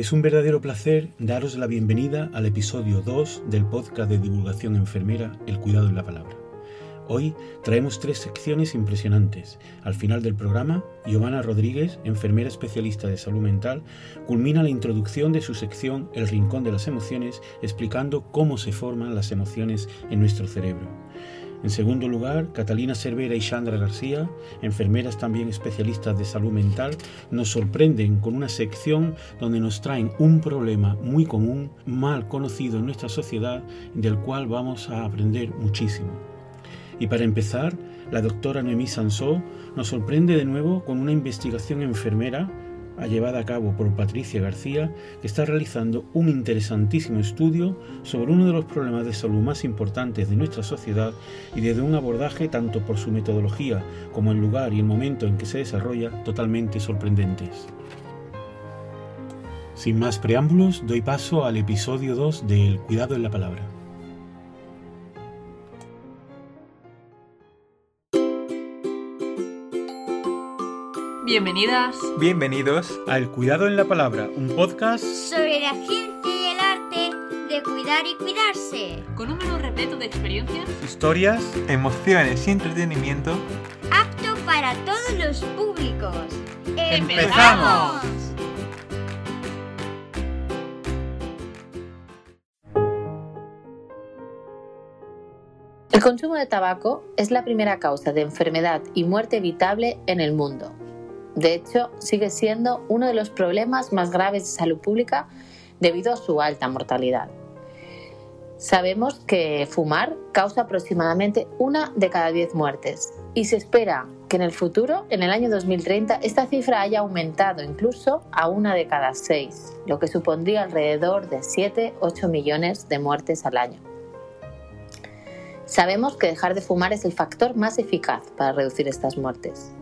Es un verdadero placer daros la bienvenida al episodio 2 del podcast de divulgación enfermera El cuidado en la palabra. Hoy traemos tres secciones impresionantes. Al final del programa, Giovanna Rodríguez, enfermera especialista de salud mental, culmina la introducción de su sección El Rincón de las Emociones explicando cómo se forman las emociones en nuestro cerebro. En segundo lugar, Catalina Cervera y Sandra García, enfermeras también especialistas de salud mental, nos sorprenden con una sección donde nos traen un problema muy común, mal conocido en nuestra sociedad, del cual vamos a aprender muchísimo. Y para empezar, la doctora Noemí Sansó nos sorprende de nuevo con una investigación enfermera llevada a cabo por Patricia García, que está realizando un interesantísimo estudio sobre uno de los problemas de salud más importantes de nuestra sociedad y desde un abordaje tanto por su metodología como el lugar y el momento en que se desarrolla totalmente sorprendentes. Sin más preámbulos, doy paso al episodio 2 del Cuidado en la Palabra. Bienvenidas. Bienvenidos al Cuidado en la Palabra, un podcast sobre la ciencia y el arte de cuidar y cuidarse. Con un menú repleto de experiencias, historias, emociones y entretenimiento. Apto para todos los públicos. ¡Empezamos! El consumo de tabaco es la primera causa de enfermedad y muerte evitable en el mundo. De hecho, sigue siendo uno de los problemas más graves de salud pública debido a su alta mortalidad. Sabemos que fumar causa aproximadamente una de cada diez muertes y se espera que en el futuro, en el año 2030, esta cifra haya aumentado incluso a una de cada seis, lo que supondría alrededor de 7-8 millones de muertes al año. Sabemos que dejar de fumar es el factor más eficaz para reducir estas muertes.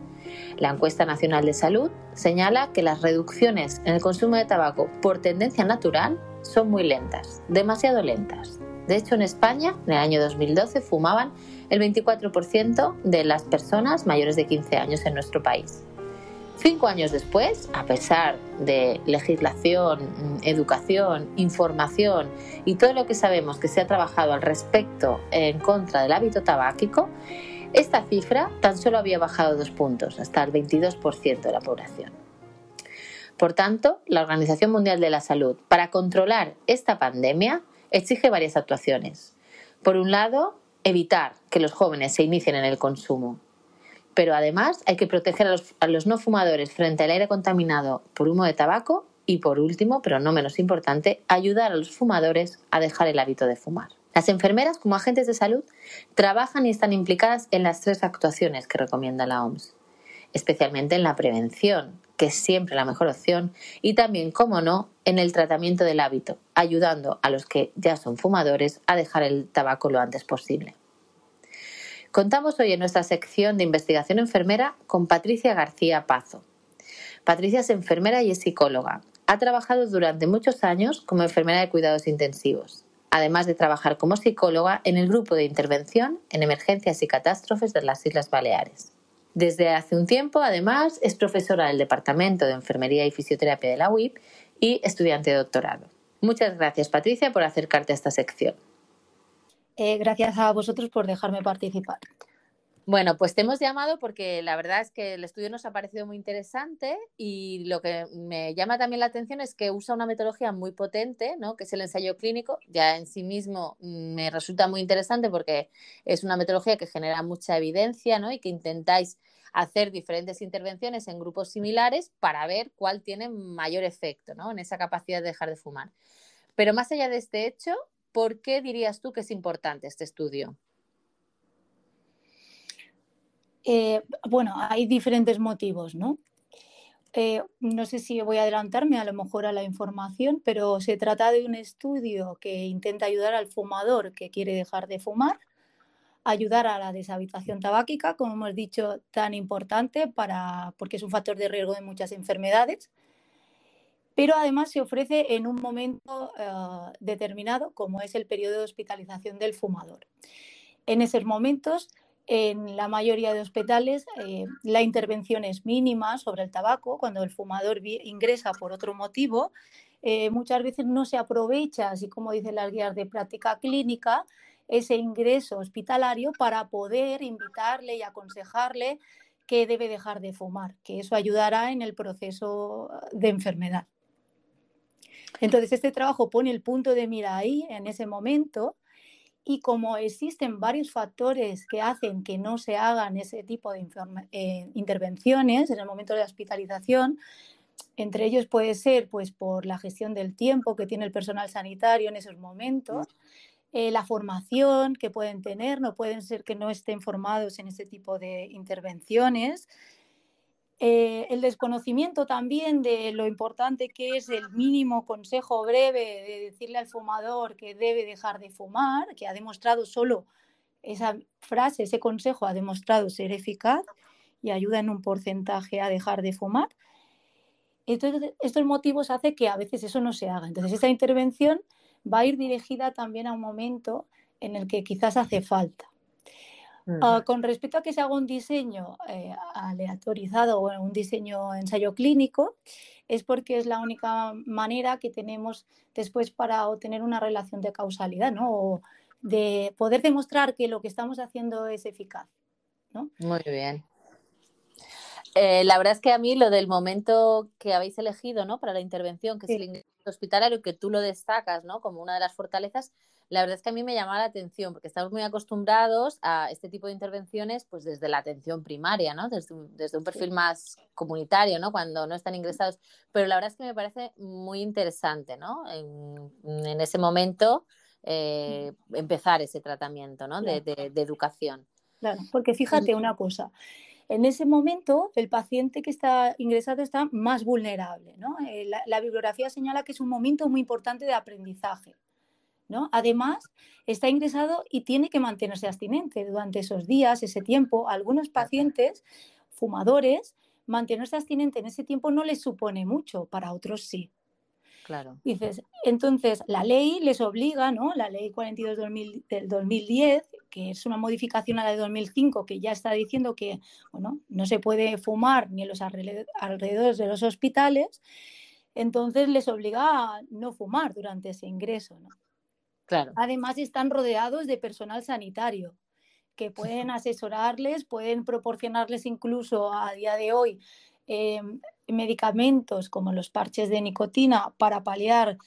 La encuesta nacional de salud señala que las reducciones en el consumo de tabaco por tendencia natural son muy lentas, demasiado lentas. De hecho, en España, en el año 2012, fumaban el 24% de las personas mayores de 15 años en nuestro país. Cinco años después, a pesar de legislación, educación, información y todo lo que sabemos que se ha trabajado al respecto en contra del hábito tabáquico, esta cifra tan solo había bajado dos puntos, hasta el 22% de la población. Por tanto, la Organización Mundial de la Salud, para controlar esta pandemia, exige varias actuaciones. Por un lado, evitar que los jóvenes se inicien en el consumo. Pero además hay que proteger a los, no fumadores frente al aire contaminado por humo de tabaco y por último, pero no menos importante, ayudar a los fumadores a dejar el hábito de fumar. Las enfermeras, como agentes de salud, trabajan y están implicadas en las tres actuaciones que recomienda la OMS, especialmente en la prevención, que es siempre la mejor opción, y también, como no, en el tratamiento del hábito, ayudando a los que ya son fumadores a dejar el tabaco lo antes posible. Contamos hoy en nuestra sección de investigación enfermera con Patricia García Pazo. Patricia es enfermera y es psicóloga. Ha trabajado durante muchos años como enfermera de cuidados intensivos además de trabajar como psicóloga en el grupo de intervención en emergencias y catástrofes de las Islas Baleares. Desde hace un tiempo, además, es profesora del Departamento de Enfermería y Fisioterapia de la UIP y estudiante de doctorado. Muchas gracias, Patricia, por acercarte a esta sección. Eh, gracias a vosotros por dejarme participar. Bueno, pues te hemos llamado porque la verdad es que el estudio nos ha parecido muy interesante y lo que me llama también la atención es que usa una metodología muy potente, ¿no? que es el ensayo clínico. Ya en sí mismo mm, me resulta muy interesante porque es una metodología que genera mucha evidencia ¿no? y que intentáis hacer diferentes intervenciones en grupos similares para ver cuál tiene mayor efecto ¿no? en esa capacidad de dejar de fumar. Pero más allá de este hecho, ¿por qué dirías tú que es importante este estudio? Eh, bueno, hay diferentes motivos, ¿no? Eh, no sé si voy a adelantarme a lo mejor a la información, pero se trata de un estudio que intenta ayudar al fumador que quiere dejar de fumar, ayudar a la deshabitación tabáquica, como hemos dicho, tan importante para, porque es un factor de riesgo de muchas enfermedades, pero además se ofrece en un momento uh, determinado, como es el periodo de hospitalización del fumador. En esos momentos En la mayoría de hospitales eh, la intervención es mínima sobre el tabaco cuando el fumador ingresa por otro motivo. Eh, muchas veces no se aprovecha, así como dicen las guías de práctica clínica, ese ingreso hospitalario para poder invitarle y aconsejarle que debe dejar de fumar, que eso ayudará en el proceso de enfermedad. Entonces, este trabajo pone el punto de mira ahí, en ese momento, y como existen varios factores que hacen que no se hagan ese tipo de eh, intervenciones en el momento de la hospitalización, entre ellos puede ser pues, por la gestión del tiempo que tiene el personal sanitario en esos momentos, eh, la formación que pueden tener, no pueden ser que no estén formados en este tipo de intervenciones, eh, el desconocimiento también de lo importante que es el mínimo consejo breve de decirle al fumador que debe dejar de fumar, que ha demostrado solo esa frase, ese consejo ha demostrado ser eficaz y ayuda en un porcentaje a dejar de fumar. Entonces, estos motivos hacen que a veces eso no se haga. Entonces, esta intervención va a ir dirigida también a un momento en el que quizás hace falta. Ah, con respecto a que se haga un diseño eh, aleatorizado o un diseño ensayo clínico, es porque es la única manera que tenemos después para obtener una relación de causalidad, ¿no? O de poder demostrar que lo que estamos haciendo es eficaz. ¿no? Muy bien. Eh, la verdad es que a mí lo del momento que habéis elegido ¿no? para la intervención, que es el ingreso hospitalario, que tú lo destacas ¿no? como una de las fortalezas, la verdad es que a mí me llama la atención porque estamos muy acostumbrados a este tipo de intervenciones pues desde la atención primaria, ¿no? Desde un, desde un perfil más comunitario, ¿no? Cuando no están ingresados. Pero la verdad es que me parece muy interesante, ¿no? En, ese momento eh, empezar ese tratamiento, ¿no? De, de, educación. Claro, porque fíjate una cosa. En ese momento, el paciente que está ingresado está más vulnerable. ¿no? Eh, la bibliografía señala que es un momento muy importante de aprendizaje. Además, está ingresado y tiene que mantenerse abstinente durante esos días, ese tiempo. algunos pacientes fumadores, mantenerse abstinente en ese tiempo no les supone mucho, para otros sí. Claro. Dices, entonces la ley les obliga, ¿no? La ley 42 del 2010, que es una modificación a la de 2005, que ya está diciendo que bueno, no se puede fumar ni en los alrededores de los hospitales, entonces les obliga a no fumar durante ese ingreso, ¿no? Además, están rodeados de personal sanitario que pueden asesorarles, pueden proporcionarles incluso a día de hoy em, medicamentos como los parches de nicotina para paliar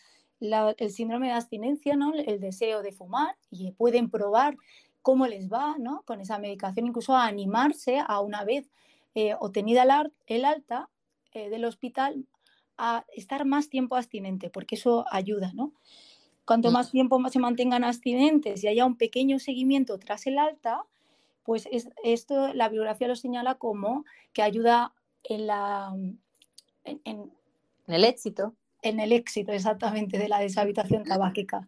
el síndrome de abstinencia, ¿no? el deseo de fumar, y pueden probar cómo les va ¿no? con esa medicación, incluso a animarse a una vez eh, obtenida el, alta eh, del hospital a estar más tiempo abstinente, porque eso ayuda, ¿no? Cuanto mm. más tiempo se mantengan abstinentes y haya un pequeño seguimiento tras el alta, pues esto la bibliografía lo señala como que ayuda en la en, el éxito. En el éxito, exactamente, de la deshabitación tabáquica.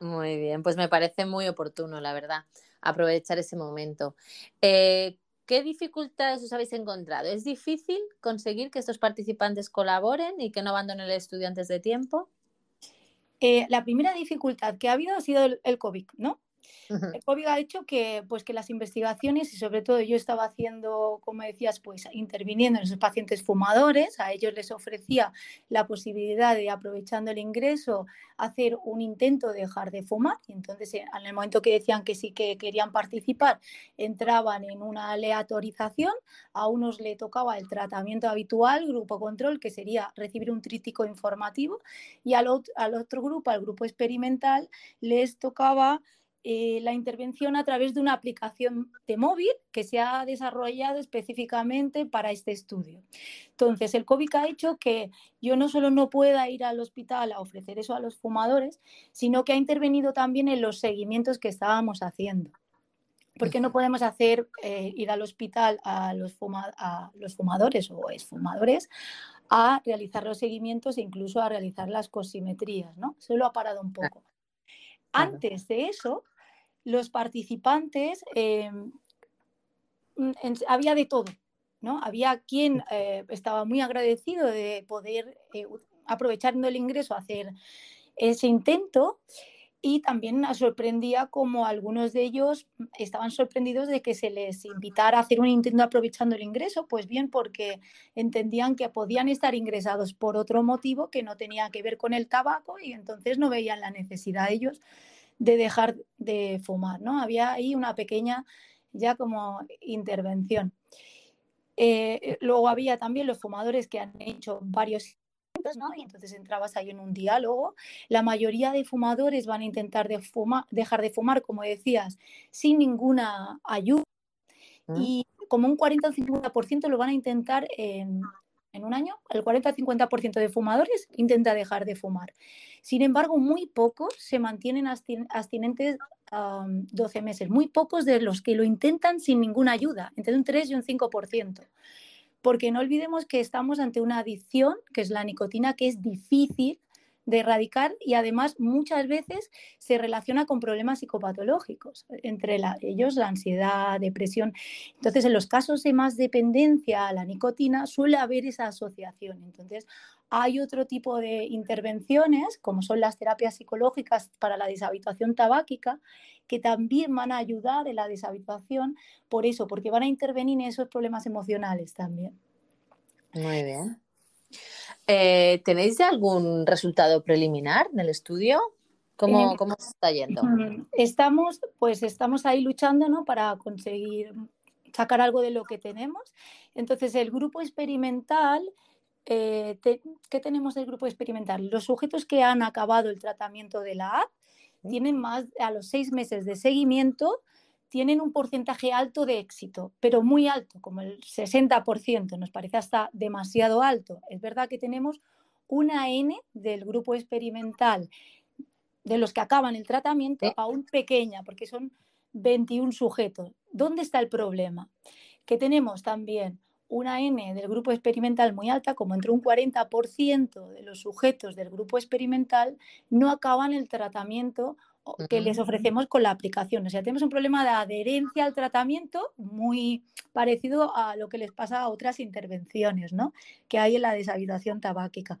Muy bien, pues me parece muy oportuno, la verdad, aprovechar ese momento. Eh, ¿Qué dificultades os habéis encontrado? ¿Es difícil conseguir que estos participantes colaboren y que no abandonen el estudio antes de tiempo? Eh, la primera dificultad que ha habido ha sido el, el COVID, ¿no? El COVID ha hecho que, pues, que las investigaciones, y sobre todo yo estaba haciendo, como decías, pues interviniendo en esos pacientes fumadores, a ellos les ofrecía la posibilidad de, aprovechando el ingreso, hacer un intento de dejar de fumar. Y entonces, en el momento que decían que sí que querían participar, entraban en una aleatorización. A unos le tocaba el tratamiento habitual, grupo control, que sería recibir un trítico informativo, y al al otro grupo, al grupo experimental, les tocaba eh, la intervención a través de una aplicación de móvil que se ha desarrollado específicamente para este estudio. Entonces, el COVID ha hecho que yo no solo no pueda ir al hospital a ofrecer eso a los fumadores, sino que ha intervenido también en los seguimientos que estábamos haciendo. Porque no podemos hacer eh, ir al hospital a los, a los fumadores o exfumadores a realizar los seguimientos e incluso a realizar las cosimetrías, ¿no? Solo ha parado un poco. Antes de eso, los participantes, em, mm, había de todo, ¿no? Había quien eh, estaba muy agradecido de poder, eh, aprovechando el ingreso, hacer ese intento y también sorprendía como algunos de ellos estaban sorprendidos de que se les invitara a hacer un intento aprovechando el ingreso, pues bien porque entendían que podían estar ingresados por otro motivo que no tenía que ver con el tabaco y entonces no veían la necesidad ellos de dejar de fumar, ¿no? Había ahí una pequeña ya como intervención. Eh, luego había también los fumadores que han hecho varios y entonces entrabas ahí en un diálogo. La mayoría de fumadores van a intentar de dejar de fumar, como decías, sin ninguna ayuda. Mm. Y como un 40 o 50% lo van a intentar en, en un año. El 40-50% de fumadores intenta dejar de fumar. Sin embargo, muy pocos se mantienen abstinentes 12 meses. Muy pocos de los que lo intentan sin ninguna ayuda, entre un 3 y un 5% porque no olvidemos que estamos ante una adicción, que es la nicotina, que es difícil de erradicar y además muchas veces se relaciona con problemas psicopatológicos, entre ellos la ansiedad, depresión. Entonces, en los casos de más dependencia a la nicotina suele haber esa asociación. Entonces, hay otro tipo de intervenciones, como son las terapias psicológicas para la deshabituación tabáquica, que también van a ayudar en la deshabituación por eso, porque van a intervenir en esos problemas emocionales también. Muy bien. Eh, ¿Tenéis algún resultado preliminar en el estudio? ¿Cómo, ¿Cómo, se está yendo? Estamos, pues estamos ahí luchando ¿no? para conseguir sacar algo de lo que tenemos. Entonces, el grupo experimental, eh, ¿qué tenemos del grupo experimental? Los sujetos que han acabado el tratamiento de la app tienen más, a los seis meses de seguimiento, tienen un porcentaje alto de éxito, pero muy alto, como el 60%, nos parece hasta demasiado alto. Es verdad que tenemos una N del grupo experimental de los que acaban el tratamiento aún pequeña, porque son 21 sujetos. ¿Dónde está el problema? Que tenemos también una N del grupo experimental muy alta, como entre un 40% de los sujetos del grupo experimental no acaban el tratamiento que les ofrecemos con la aplicación. O sea, tenemos un problema de adherencia al tratamiento muy parecido a lo que les pasa a otras intervenciones ¿no? que hay en la deshabitación tabáquica.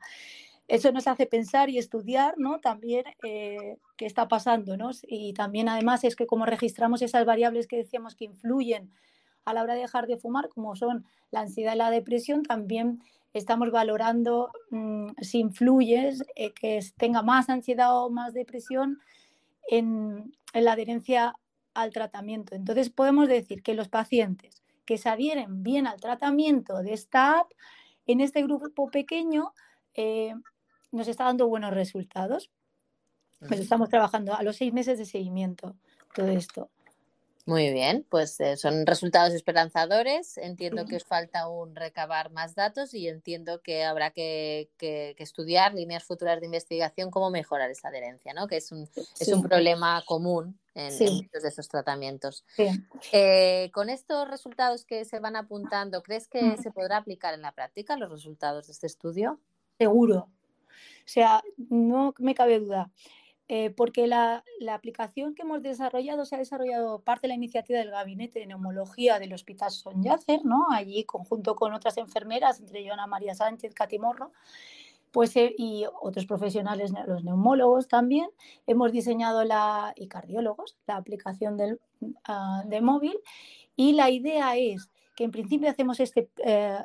Eso nos hace pensar y estudiar ¿no? también eh, qué está pasando. ¿no? Y también además es que como registramos esas variables que decíamos que influyen a la hora de dejar de fumar, como son la ansiedad y la depresión, también estamos valorando mm, si influye eh, que tenga más ansiedad o más depresión en, la adherencia al tratamiento. Entonces podemos decir que los pacientes que se adhieren bien al tratamiento de esta app, en este grupo pequeño, eh, nos está dando buenos resultados. Pues estamos trabajando a los seis meses de seguimiento, todo esto. Muy bien, pues eh, son resultados esperanzadores. Entiendo que os falta aún recabar más datos y entiendo que habrá que, estudiar líneas futuras de investigación cómo mejorar esa adherencia, ¿no? que es un, es un problema común en, muchos de esos tratamientos. Eh, con estos resultados que se van apuntando, ¿crees que se podrá aplicar en la práctica los resultados de este estudio? Seguro. O sea, no me cabe duda. Eh, porque la, aplicación que hemos desarrollado se ha desarrollado parte de la iniciativa del Gabinete de Neumología del Hospital Son Yacer, ¿no? allí conjunto con otras enfermeras, entre ellas Ana María Sánchez, Catimorro, pues, eh, y otros profesionales, los neumólogos también, hemos diseñado la, y cardiólogos, la aplicación del, ah, de móvil, y la idea es que en principio hacemos este, eh,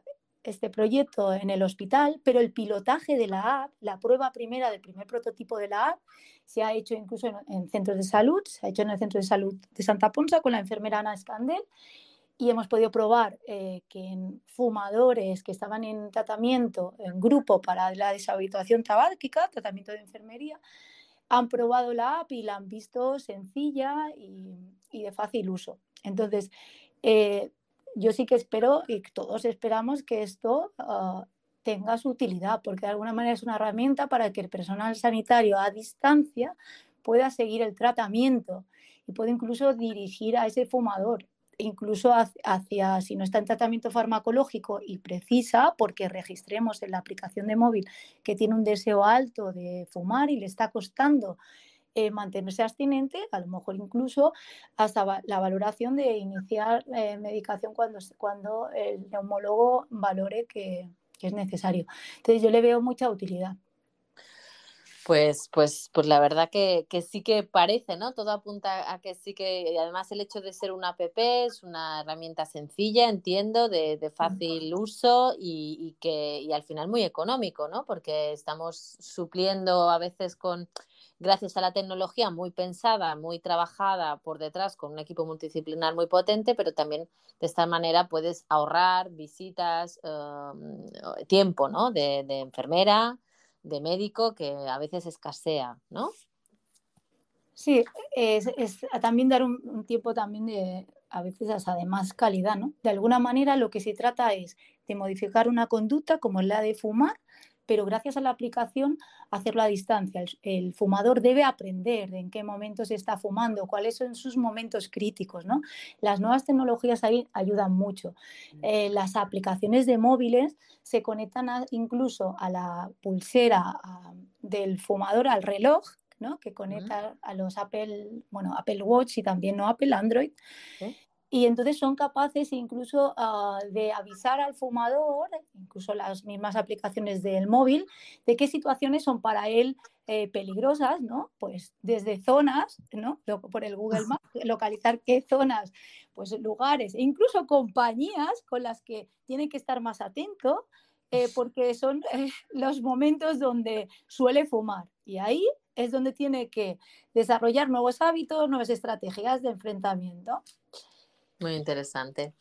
este proyecto en el hospital, pero el pilotaje de la app, la prueba primera del primer prototipo de la app, se ha hecho incluso en, centros de salud, se ha hecho en el Centro de Salud de Santa Ponsa con la enfermera Ana Escandel y hemos podido probar eh, que fumadores que estaban en tratamiento en grupo para la deshabituación tabáquica, tratamiento de enfermería, han probado la app y la han visto sencilla y, de fácil uso. Entonces, eh, yo sí que espero y todos esperamos que esto ah, tenga su utilidad, porque de alguna manera es una herramienta para que el personal sanitario a distancia pueda seguir el tratamiento y pueda incluso dirigir a ese fumador, incluso hacia, si no está en tratamiento farmacológico y precisa, porque registremos en la aplicación de móvil que tiene un deseo alto de fumar y le está costando eh, mantenerse abstinente, a lo mejor incluso hasta la valoración de iniciar eh, medicación cuando, cuando el neumólogo valore que, es necesario. Entonces yo le veo mucha utilidad. Pues, pues, pues la verdad que, que, sí que parece, ¿no? Todo apunta a que sí que, además el hecho de ser una app es una herramienta sencilla, entiendo, de, de fácil uso y, y, que y al final muy económico, ¿no? Porque estamos supliendo a veces con, gracias a la tecnología muy pensada, muy trabajada por detrás con un equipo multidisciplinar muy potente, pero también de esta manera puedes ahorrar visitas, eh, tiempo, ¿no? De, enfermera de médico que a veces escasea, ¿no? Sí, es, también dar un, un, tiempo también de, a veces hasta de más calidad, ¿no? De alguna manera lo que se trata es de modificar una conducta como la de fumar, pero gracias a la aplicación hacerlo a distancia. El, el, fumador debe aprender en qué momentos está fumando, cuáles son sus momentos críticos. ¿no? Las nuevas tecnologías ahí ayudan mucho. Eh, las aplicaciones de móviles se conectan a, incluso a la pulsera a, del fumador, al reloj, ¿no? que conecta a los Apple, bueno, Apple Watch y también no Apple Android. Y entonces son capaces incluso uh, de avisar al fumador, incluso las mismas aplicaciones del móvil, de qué situaciones son para él eh, peligrosas, ¿no? Pues desde zonas, ¿no? Por el Google Maps, localizar qué zonas, pues lugares, e incluso compañías con las que tiene que estar más atento, eh, porque son eh, los momentos donde suele fumar. Y ahí es donde tiene que desarrollar nuevos hábitos, nuevas estrategias de enfrentamiento. Muy interesante.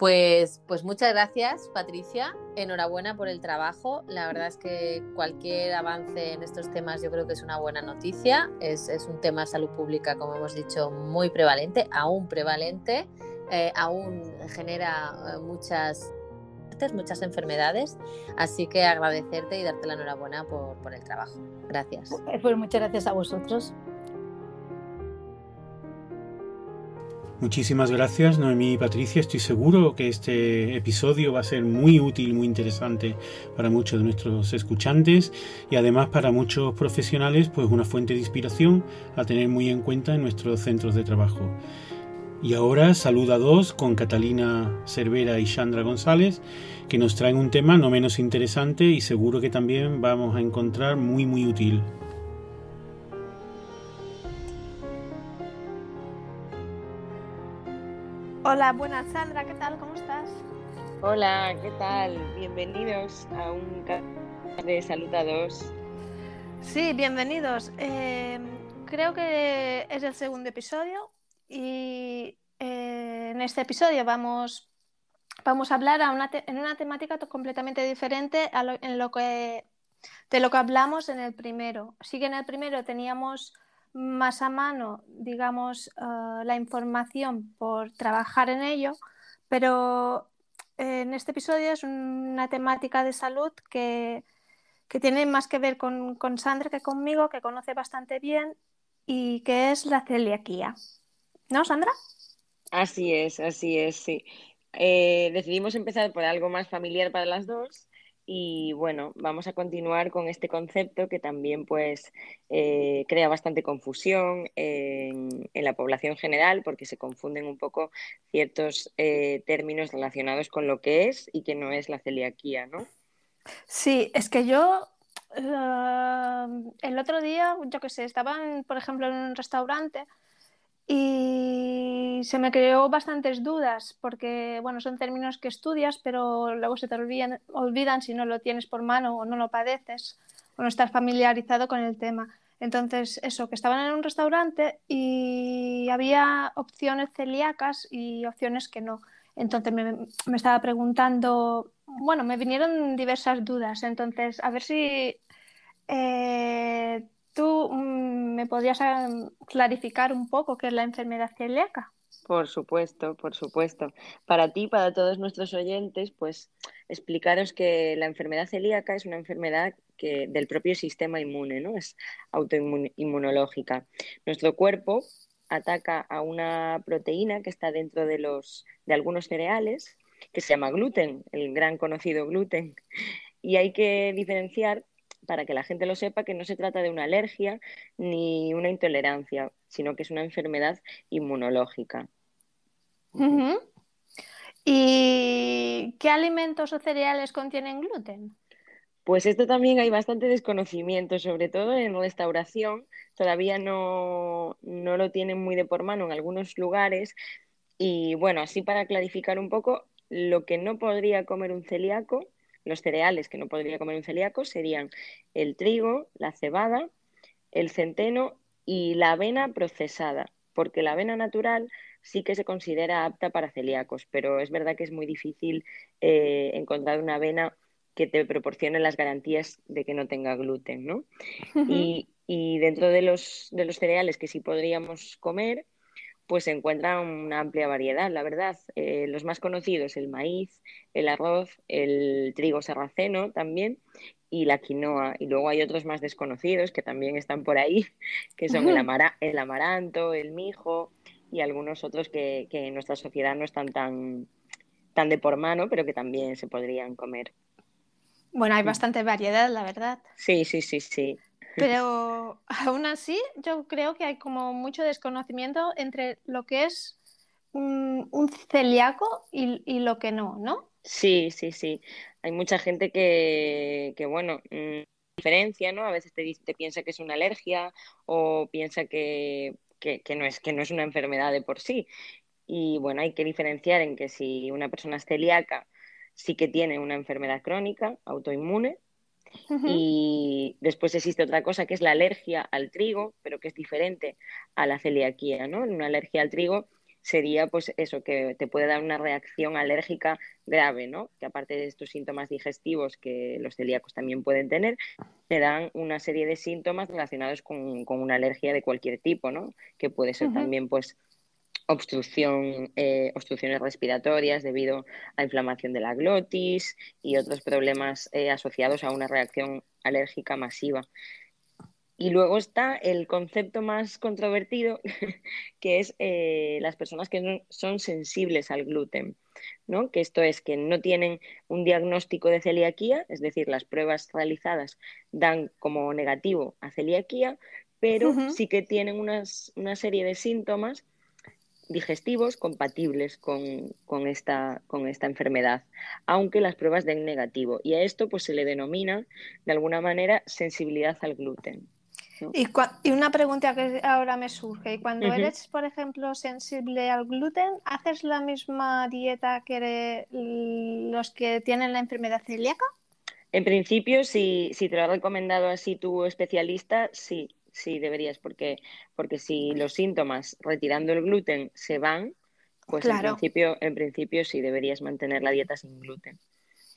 Pues, pues muchas gracias, Patricia. Enhorabuena por el trabajo. La verdad es que cualquier avance en estos temas yo creo que es una buena noticia. Es, es un tema de salud pública, como hemos dicho, muy prevalente, aún prevalente, eh, aún genera eh, muchas muchas enfermedades, así que agradecerte y darte la enhorabuena por, por el trabajo. Gracias. Pues muchas gracias a vosotros. Muchísimas gracias, Noemí y Patricia. Estoy seguro que este episodio va a ser muy útil, muy interesante para muchos de nuestros escuchantes y además para muchos profesionales, pues una fuente de inspiración a tener muy en cuenta en nuestros centros de trabajo. Y ahora saluda a dos con Catalina Cervera y Sandra González, que nos traen un tema no menos interesante y seguro que también vamos a encontrar muy, muy útil. Hola, buenas Sandra, ¿qué tal? ¿Cómo estás? Hola, ¿qué tal? Bienvenidos a un de Salud a dos. Sí, bienvenidos. Eh, creo que es el segundo episodio y eh, en este episodio vamos, vamos a hablar a una en una temática completamente diferente a lo, en lo que, de lo que hablamos en el primero. Sí que en el primero teníamos más a mano, digamos, uh, la información por trabajar en ello, pero en este episodio es una temática de salud que, que tiene más que ver con, con, Sandra que conmigo, que conoce bastante bien, y que es la celiaquía. ¿No, Sandra? Así es, así es, sí. Eh, decidimos empezar por algo más familiar para las dos y bueno, vamos a continuar con este concepto que también pues eh, crea bastante confusión en, la población general porque se confunden un poco ciertos eh, términos relacionados con lo que es y que no es la celiaquía, ¿no? Sí, es que yo uh, el otro día, yo qué sé, estaban, por ejemplo, en un restaurante y se me creó bastantes dudas porque, bueno, son términos que estudias, pero luego se te olvidan, olvidan si no lo tienes por mano o no lo padeces o no estás familiarizado con el tema. Entonces, eso, que estaban en un restaurante y había opciones celíacas y opciones que no. Entonces me, me estaba preguntando, bueno, me vinieron diversas dudas. Entonces, a ver si eh, ¿Tú mm, me podrías clarificar un poco qué es la enfermedad celíaca? Por supuesto, por supuesto. Para ti, para todos nuestros oyentes, pues explicaros que la enfermedad celíaca es una enfermedad que, del propio sistema inmune, ¿no? Es autoinmunológica. Nuestro cuerpo ataca a una proteína que está dentro de, los, de algunos cereales, que se llama gluten, el gran conocido gluten. Y hay que diferenciar para que la gente lo sepa, que no se trata de una alergia ni una intolerancia, sino que es una enfermedad inmunológica. Uh -huh. ¿Y qué alimentos o cereales contienen gluten? Pues esto también hay bastante desconocimiento, sobre todo en restauración. Todavía no, no lo tienen muy de por mano en algunos lugares. Y bueno, así para clarificar un poco, lo que no podría comer un celíaco, los cereales que no podría comer un celíaco serían el trigo, la cebada, el centeno y la avena procesada, porque la avena natural sí que se considera apta para celíacos, pero es verdad que es muy difícil eh, encontrar una avena que te proporcione las garantías de que no tenga gluten, ¿no? y, y, dentro de los, de los cereales que sí podríamos comer, pues se encuentra una amplia variedad, la verdad. Eh, los más conocidos, el maíz, el arroz, el trigo sarraceno también y la quinoa. Y luego hay otros más desconocidos que también están por ahí, que son el, el amaranto, el mijo y algunos otros que, que, en nuestra sociedad no están tan, tan de por mano, pero que también se podrían comer. Bueno, hay bastante variedad, la verdad. Sí, sí, sí, sí. Pero aún así, yo creo que hay como mucho desconocimiento entre lo que es un, celíaco y, lo que no, ¿no? Sí, sí, sí. Hay mucha gente que, que bueno, mmm, diferencia, ¿no? A veces te, te piensa que es una alergia o piensa que, que, que, no es, que no es una enfermedad de por sí. Y bueno, hay que diferenciar en que si una persona es celíaca, sí que tiene una enfermedad crónica, autoinmune, Uh -huh. Y después existe otra cosa que es la alergia al trigo, pero que es diferente a la celiaquía, ¿no? Una alergia al trigo sería pues eso, que te puede dar una reacción alérgica grave, ¿no? Que aparte de estos síntomas digestivos que los celíacos también pueden tener, te dan una serie de síntomas relacionados con, con una alergia de cualquier tipo, ¿no? Que puede ser uh -huh. también pues obstrucción, eh, obstrucciones respiratorias debido a inflamación de la glotis y otros problemas eh, asociados a una reacción alérgica masiva. Y luego está el concepto más controvertido, que es eh, las personas que no, son sensibles al gluten, ¿no? que esto es que no tienen un diagnóstico de celiaquía, es decir, las pruebas realizadas dan como negativo a celiaquía, pero uh -huh. sí que tienen unas, una serie de síntomas digestivos compatibles con, con, esta, con, esta, enfermedad, aunque las pruebas den negativo. Y a esto pues, se le denomina, de alguna manera, sensibilidad al gluten. ¿no? Y, y, una pregunta que ahora me surge, ¿y cuando uh -huh. eres, por ejemplo, sensible al gluten, haces la misma dieta que los que tienen la enfermedad celíaca? En principio, si, si te lo ha recomendado así tu especialista, sí, sí deberías, porque, porque si los síntomas retirando el gluten se van, pues claro. en, principio, en principio sí deberías mantener la dieta sin gluten.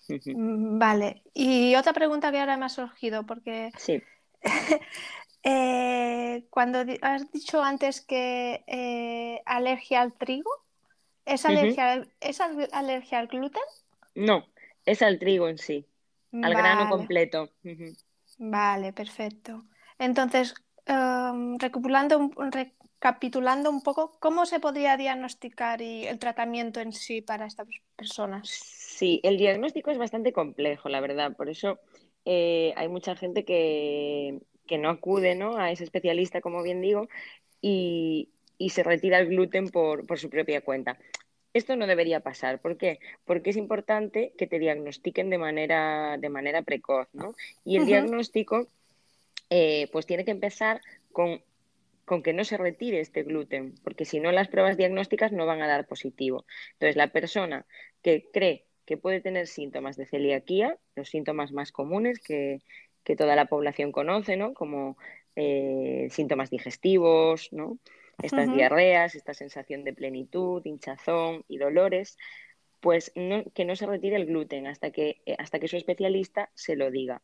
Uh -huh. Vale, y otra pregunta que ahora me ha surgido, porque sí. eh, cuando has dicho antes que eh, alergia al trigo, ¿es alergia, uh -huh. ¿es alergia al gluten? No, es al trigo en sí, al vale. grano completo. Uh -huh. Vale, perfecto. Entonces, um, recapitulando, recapitulando un poco, ¿cómo se podría diagnosticar y el tratamiento en sí para estas personas? Sí, el diagnóstico es bastante complejo, la verdad. Por eso eh, hay mucha gente que, que no acude ¿no? a ese especialista, como bien digo, y, y se retira el gluten por, por su propia cuenta. Esto no debería pasar. ¿Por qué? Porque es importante que te diagnostiquen de manera, de manera precoz, ¿no? Y el uh -huh. diagnóstico eh, pues tiene que empezar con, con, que no se retire este gluten, porque si no las pruebas diagnósticas no van a dar positivo. Entonces, la persona que cree que puede tener síntomas de celiaquía, los síntomas más comunes que, que toda la población conoce, ¿no? como eh, síntomas digestivos, ¿no? estas uh -huh. diarreas, esta sensación de plenitud, hinchazón y dolores, pues no, que no se retire el gluten hasta que, eh, hasta que su especialista se lo diga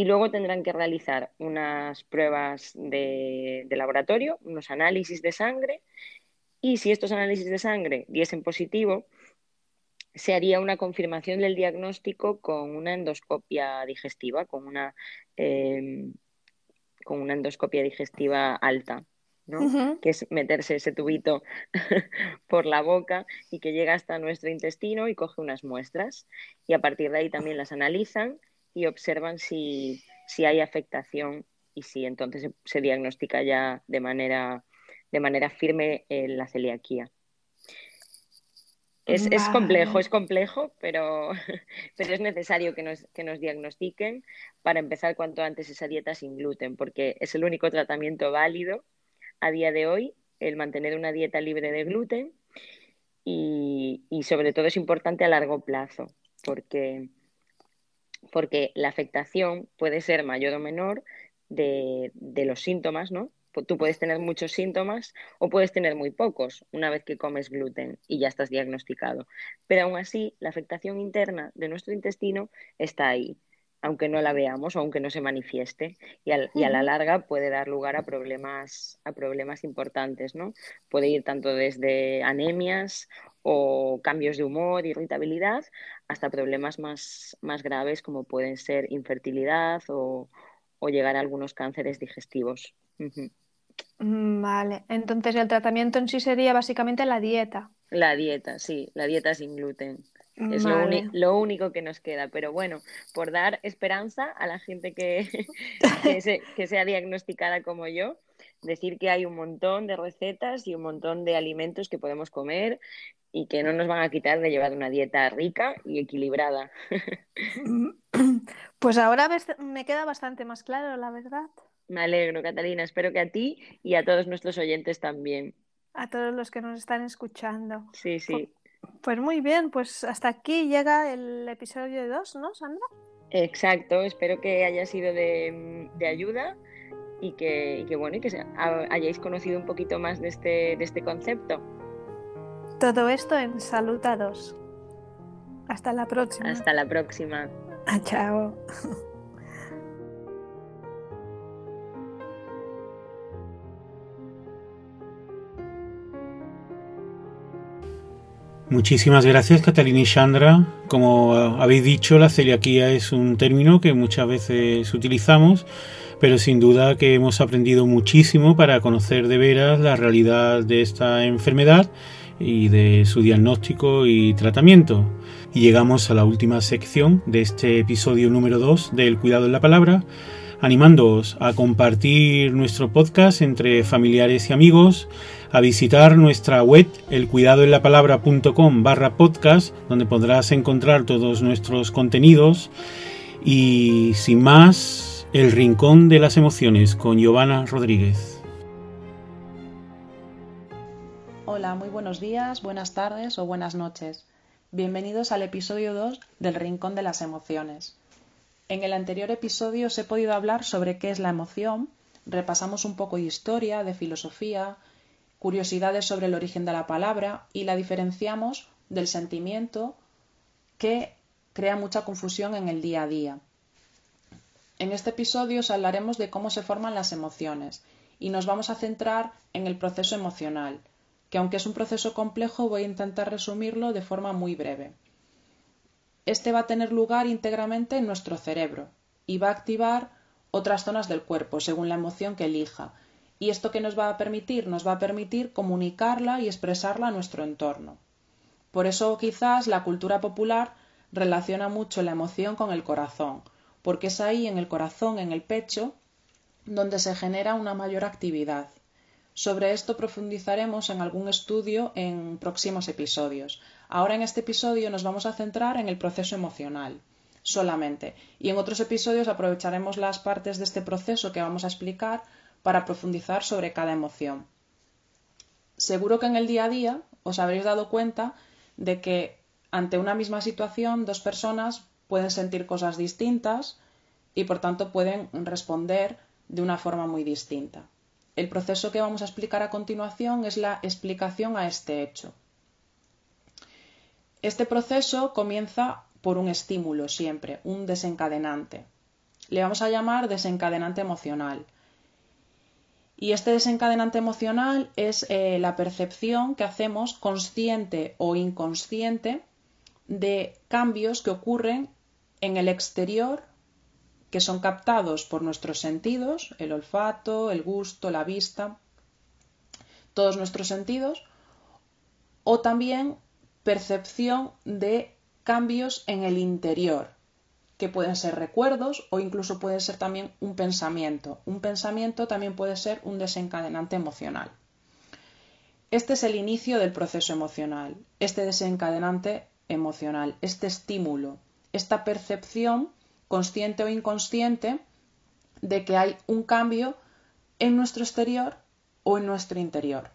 y luego tendrán que realizar unas pruebas de, de, laboratorio, unos análisis de sangre y si estos análisis de sangre diesen positivo, se haría una confirmación del diagnóstico con una endoscopia digestiva, con una, eh, con una endoscopia digestiva alta. ¿no? Uh -huh. que es meterse ese tubito por la boca y que llega hasta nuestro intestino y coge unas muestras y a partir de ahí también las analizan y observan si, si hay afectación y si entonces se, se, diagnostica ya de manera, de manera firme eh, la celiaquía. Es, es complejo, es complejo, pero, pero es necesario que nos, que nos diagnostiquen para empezar cuanto antes esa dieta sin gluten, porque es el único tratamiento válido a día de hoy, el mantener una dieta libre de gluten y, y sobre todo es importante a largo plazo, porque, porque la afectación puede ser mayor o menor de, de los síntomas, ¿no? Tú puedes tener muchos síntomas o puedes tener muy pocos una vez que comes gluten y ya estás diagnosticado. Pero aún así, la afectación interna de nuestro intestino está ahí, aunque no la veamos o aunque no se manifieste. Y, al- y a la larga puede dar lugar a problemas, a problemas importantes, ¿no? Puede ir tanto desde anemias o cambios de humor, irritabilidad, hasta problemas más, más graves como pueden ser infertilidad o, o llegar a algunos cánceres digestivos. Mm, Vale, entonces el tratamiento en sí sería básicamente la dieta. La dieta, sí, la dieta sin gluten. Es lo, Vale. uni- lo único que nos queda. Pero bueno, por dar esperanza a la gente que, que, se- que sea diagnosticada como yo, decir que hay un montón de recetas y un montón de alimentos que podemos comer y que no nos van a quitar de llevar una dieta rica y equilibrada. Pues ahora me queda bastante más claro, la verdad. Me alegro, Catalina. Espero que a ti y a todos nuestros oyentes también. A todos los que nos están escuchando. Sí, sí. Pues muy bien, pues hasta aquí llega el episodio 2, ¿no, Sandra? Exacto, espero que haya sido de, de ayuda y que, y que, bueno, y que hayáis conocido un poquito más de este, de este concepto. Todo esto en Salud a 2. Hasta la próxima. Hasta la próxima. Ah, chao. Muchísimas gracias Catalina y Sandra. Como habéis dicho, la celiaquía es un término que muchas veces utilizamos, pero sin duda que hemos aprendido muchísimo para conocer de veras la realidad de esta enfermedad y de su diagnóstico y tratamiento. Y llegamos a la última sección de este episodio número 2 del Cuidado en la Palabra, animándoos a compartir nuestro podcast entre familiares y amigos, a visitar nuestra web elcuidadoenlapalabra.com barra podcast, donde podrás encontrar todos nuestros contenidos. Y sin más, el rincón de las emociones con Giovanna Rodríguez. Hola, muy buenos días, buenas tardes o buenas noches. Bienvenidos al episodio 2 del Rincón de las Emociones. En el anterior episodio os he podido hablar sobre qué es la emoción, repasamos un poco de historia, de filosofía, curiosidades sobre el origen de la palabra y la diferenciamos del sentimiento que crea mucha confusión en el día a día. En este episodio os hablaremos de cómo se forman las emociones y nos vamos a centrar en el proceso emocional, que aunque es un proceso complejo voy a intentar resumirlo de forma muy breve. Este va a tener lugar íntegramente en nuestro cerebro y va a activar otras zonas del cuerpo según la emoción que elija. ¿Y esto que nos va a permitir? Nos va a permitir comunicarla y expresarla a nuestro entorno. Por eso quizás la cultura popular relaciona mucho la emoción con el corazón, porque es ahí en el corazón, en el pecho, donde se genera una mayor actividad. Sobre esto profundizaremos en algún estudio en próximos episodios. Ahora en este episodio nos vamos a centrar en el proceso emocional solamente y en otros episodios aprovecharemos las partes de este proceso que vamos a explicar para profundizar sobre cada emoción. Seguro que en el día a día os habréis dado cuenta de que ante una misma situación dos personas pueden sentir cosas distintas y por tanto pueden responder de una forma muy distinta. El proceso que vamos a explicar a continuación es la explicación a este hecho. Este proceso comienza por un estímulo siempre, un desencadenante. Le vamos a llamar desencadenante emocional. Y este desencadenante emocional es eh, la percepción que hacemos consciente o inconsciente de cambios que ocurren en el exterior que son captados por nuestros sentidos, el olfato, el gusto, la vista, todos nuestros sentidos, o también percepción de cambios en el interior, que pueden ser recuerdos o incluso puede ser también un pensamiento. Un pensamiento también puede ser un desencadenante emocional. Este es el inicio del proceso emocional, este desencadenante emocional, este estímulo, esta percepción consciente o inconsciente de que hay un cambio en nuestro exterior o en nuestro interior.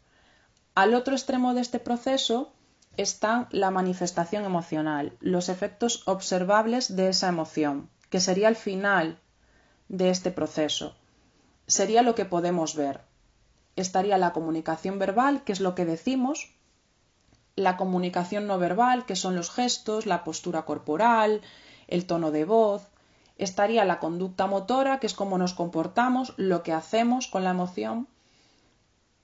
Al otro extremo de este proceso está la manifestación emocional, los efectos observables de esa emoción, que sería el final de este proceso. Sería lo que podemos ver. Estaría la comunicación verbal, que es lo que decimos, la comunicación no verbal, que son los gestos, la postura corporal, el tono de voz, estaría la conducta motora, que es cómo nos comportamos, lo que hacemos con la emoción,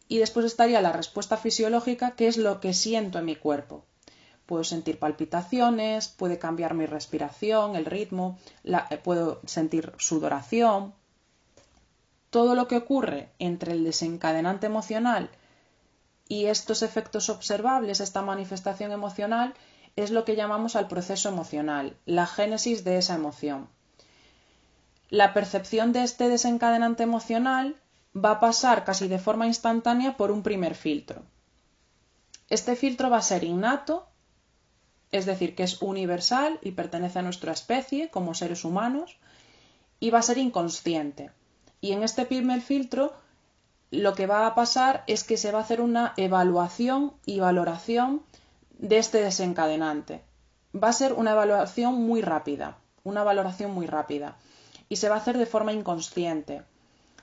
y después estaría la respuesta fisiológica, que es lo que siento en mi cuerpo. Puedo sentir palpitaciones, puede cambiar mi respiración, el ritmo, eh, puedo sentir sudoración. Todo lo que ocurre entre el desencadenante emocional y estos efectos observables, esta manifestación emocional, es lo que llamamos al proceso emocional, la génesis de esa emoción. La percepción de este desencadenante emocional va a pasar casi de forma instantánea por un primer filtro. Este filtro va a ser innato, es decir, que es universal y pertenece a nuestra especie como seres humanos, y va a ser inconsciente. Y en este primer filtro lo que va a pasar es que se va a hacer una evaluación y valoración de este desencadenante. Va a ser una evaluación muy rápida, una valoración muy rápida, y se va a hacer de forma inconsciente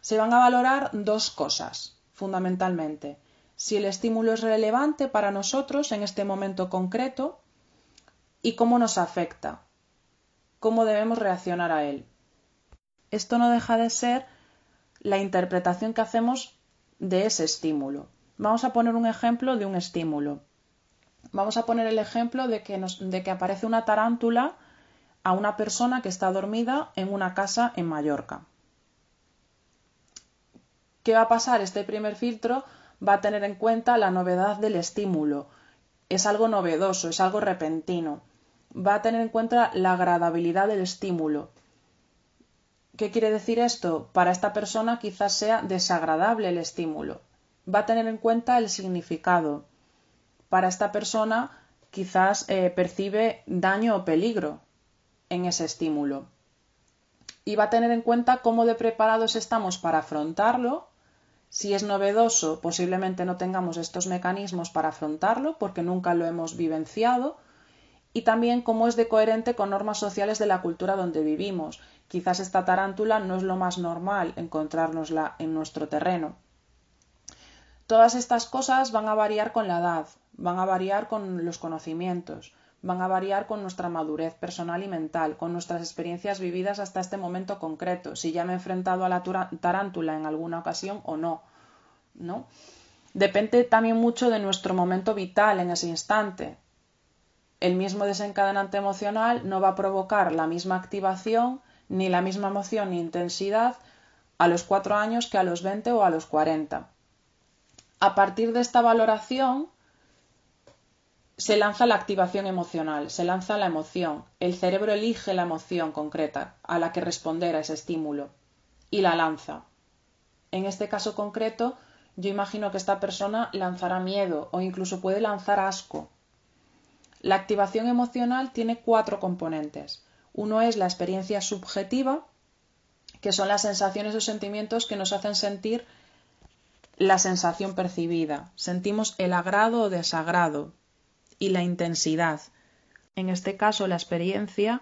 se van a valorar dos cosas, fundamentalmente. Si el estímulo es relevante para nosotros en este momento concreto y cómo nos afecta, cómo debemos reaccionar a él. Esto no deja de ser la interpretación que hacemos de ese estímulo. Vamos a poner un ejemplo de un estímulo. Vamos a poner el ejemplo de que, aparece una tarántula a una persona que está dormida en una casa en Mallorca. ¿Qué va a pasar? Este primer filtro va a tener en cuenta la novedad del estímulo. Es algo novedoso, es algo repentino. Va a tener en cuenta la agradabilidad del estímulo. ¿Qué quiere decir esto? Para esta persona quizás sea desagradable el estímulo. Va a tener en cuenta el significado. Para esta persona quizás eh, percibe daño o peligro en ese estímulo. Y va a tener en cuenta cómo de preparados estamos para afrontarlo si es novedoso, posiblemente no tengamos estos mecanismos para afrontarlo porque nunca lo hemos vivenciado y también cómo es de coherente con normas sociales de la cultura donde vivimos. Quizás esta tarántula no es lo más normal encontrárnosla en nuestro terreno. Todas estas cosas van a variar con la edad, van a variar con los conocimientos, van a variar con nuestra madurez personal y mental, con nuestras experiencias vividas hasta este momento concreto, si ya me he enfrentado a la tarántula en alguna ocasión o no, ¿no? Depende también mucho de nuestro momento vital en ese instante. El mismo desencadenante emocional no va a provocar la misma activación, ni la misma emoción ni intensidad a los cuatro años que a los 20 o a los 40. A partir de esta valoración, se lanza la activación emocional, se lanza la emoción. El cerebro elige la emoción concreta a la que responder a ese estímulo y la lanza. En este caso concreto, yo imagino que esta persona lanzará miedo o incluso puede lanzar asco. La activación emocional tiene cuatro componentes. Uno es la experiencia subjetiva, que son las sensaciones o sentimientos que nos hacen sentir la sensación percibida. Sentimos el agrado o desagrado, y la intensidad. En este caso, la experiencia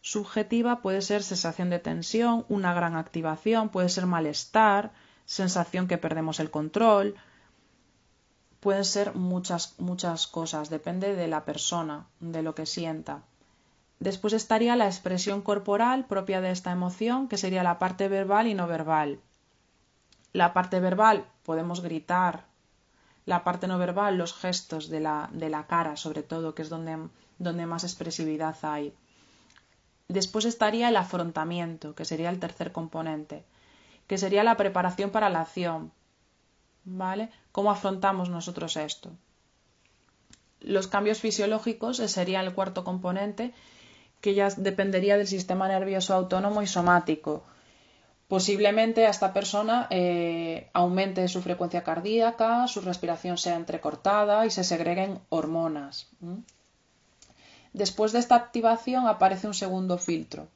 subjetiva puede ser sensación de tensión, una gran activación, puede ser malestar, sensación que perdemos el control, pueden ser muchas, muchas cosas, depende de la persona, de lo que sienta. Después estaría la expresión corporal propia de esta emoción, que sería la parte verbal y no verbal. La parte verbal podemos gritar, la parte no verbal, los gestos de la, de la cara, sobre todo, que es donde, donde más expresividad hay. Después estaría el afrontamiento, que sería el tercer componente, que sería la preparación para la acción. ¿Vale? ¿Cómo afrontamos nosotros esto? Los cambios fisiológicos sería el cuarto componente, que ya dependería del sistema nervioso autónomo y somático. Posiblemente a esta persona eh, aumente su frecuencia cardíaca, su respiración sea entrecortada y se segreguen hormonas. Después de esta activación aparece un segundo filtro.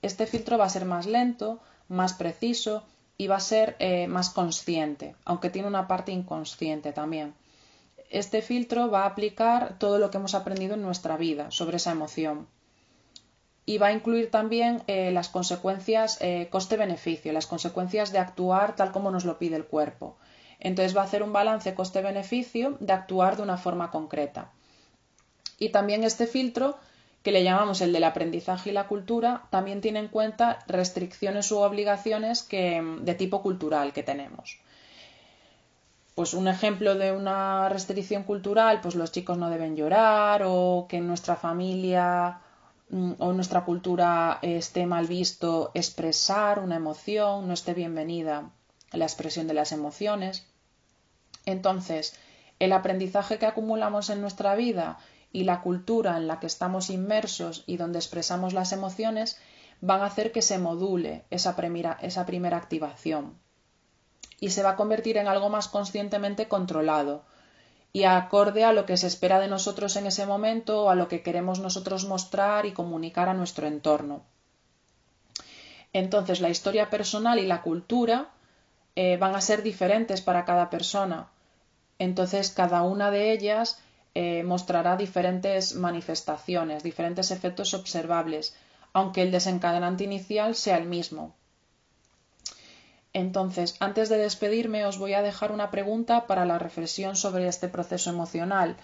Este filtro va a ser más lento, más preciso y va a ser eh, más consciente, aunque tiene una parte inconsciente también. Este filtro va a aplicar todo lo que hemos aprendido en nuestra vida sobre esa emoción y va a incluir también eh, las consecuencias eh, coste-beneficio, las consecuencias de actuar tal como nos lo pide el cuerpo. Entonces va a hacer un balance coste-beneficio de actuar de una forma concreta. Y también este filtro, que le llamamos el del aprendizaje y la cultura, también tiene en cuenta restricciones u obligaciones que, de tipo cultural que tenemos. Pues un ejemplo de una restricción cultural, pues los chicos no deben llorar o que en nuestra familia Mm, o nuestra cultura esté mal visto expresar una emoción, no esté bienvenida la expresión de las emociones. Entonces, el aprendizaje que acumulamos en nuestra vida y la cultura en la que estamos inmersos y donde expresamos las emociones van a hacer que se module esa primera, esa primera activación y se va a convertir en algo más conscientemente controlado, y acorde a lo que se espera de nosotros en ese momento o a lo que queremos nosotros mostrar y comunicar a nuestro entorno. Entonces, la historia personal y la cultura eh, van a ser diferentes para cada persona. Entonces, cada una de ellas eh, mostrará diferentes manifestaciones, diferentes efectos observables, aunque el desencadenante inicial sea el mismo. Entonces, antes de despedirme, os voy a dejar una pregunta para la reflexión sobre este proceso emocional.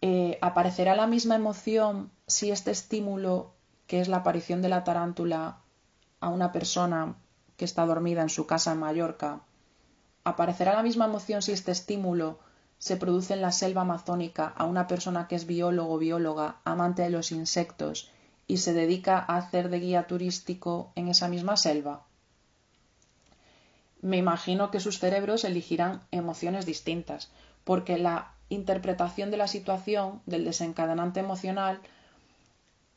Eh, ¿Aparecerá la misma emoción si este estímulo, que es la aparición de la tarántula, a una persona que está dormida en su casa en Mallorca, ¿aparecerá la misma emoción si este estímulo se produce en la selva amazónica a una persona que es biólogo o bióloga, amante de los insectos, y se dedica a hacer de guía turístico en esa misma selva? Me imagino que sus cerebros elegirán emociones distintas, porque la interpretación de la situación, del desencadenante emocional,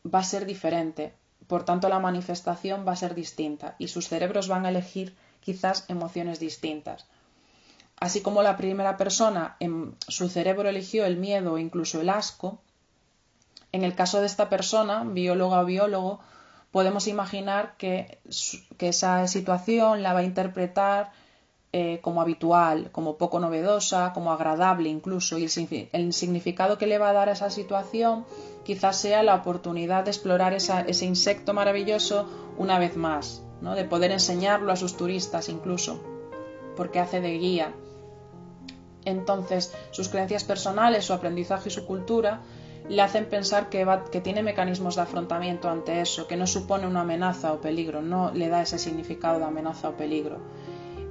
va a ser diferente. Por tanto, la manifestación va a ser distinta y sus cerebros van a elegir quizás emociones distintas. Así como la primera persona en su cerebro eligió el miedo o incluso el asco, en el caso de esta persona, bióloga o biólogo, podemos imaginar que, esa situación la va a interpretar eh, como habitual, como poco novedosa, como agradable incluso, y el, significado que le va a dar a esa situación quizás sea la oportunidad de explorar ese insecto maravilloso una vez más, ¿no? de poder enseñarlo a sus turistas incluso, porque hace de guía. Entonces, sus creencias personales, su aprendizaje y su cultura le hacen pensar que, tiene mecanismos de afrontamiento ante eso, que no supone una amenaza o peligro, no le da ese significado de amenaza o peligro.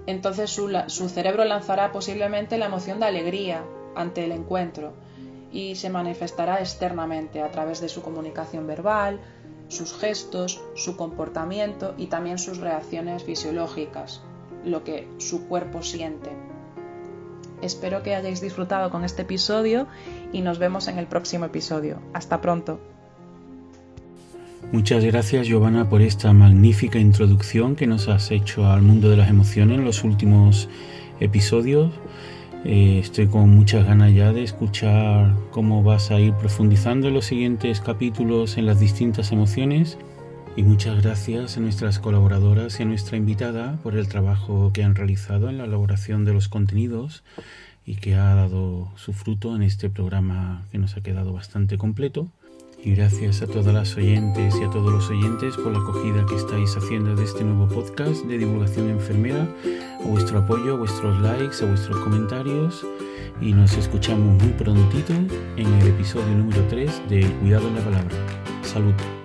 Entonces su, su cerebro lanzará posiblemente la emoción de alegría ante el encuentro y se manifestará externamente a través de su comunicación verbal, sus gestos, su comportamiento y también sus reacciones fisiológicas, lo que su cuerpo siente. Espero que hayáis disfrutado con este episodio y nos vemos en el próximo episodio. Hasta pronto. Muchas gracias Giovanna por esta magnífica introducción que nos has hecho al mundo de las emociones en los últimos episodios. Eh, estoy con muchas ganas ya de escuchar cómo vas a ir profundizando en los siguientes capítulos en las distintas emociones. Y muchas gracias a nuestras colaboradoras y a nuestra invitada por el trabajo que han realizado en la elaboración de los contenidos y que ha dado su fruto en este programa que nos ha quedado bastante completo. Y gracias a todas las oyentes y a todos los oyentes por la acogida que estáis haciendo de este nuevo podcast de divulgación enfermera, a vuestro apoyo, a vuestros likes, a vuestros comentarios. Y nos escuchamos muy prontito en el episodio número 3 de Cuidado en la Palabra. Salud.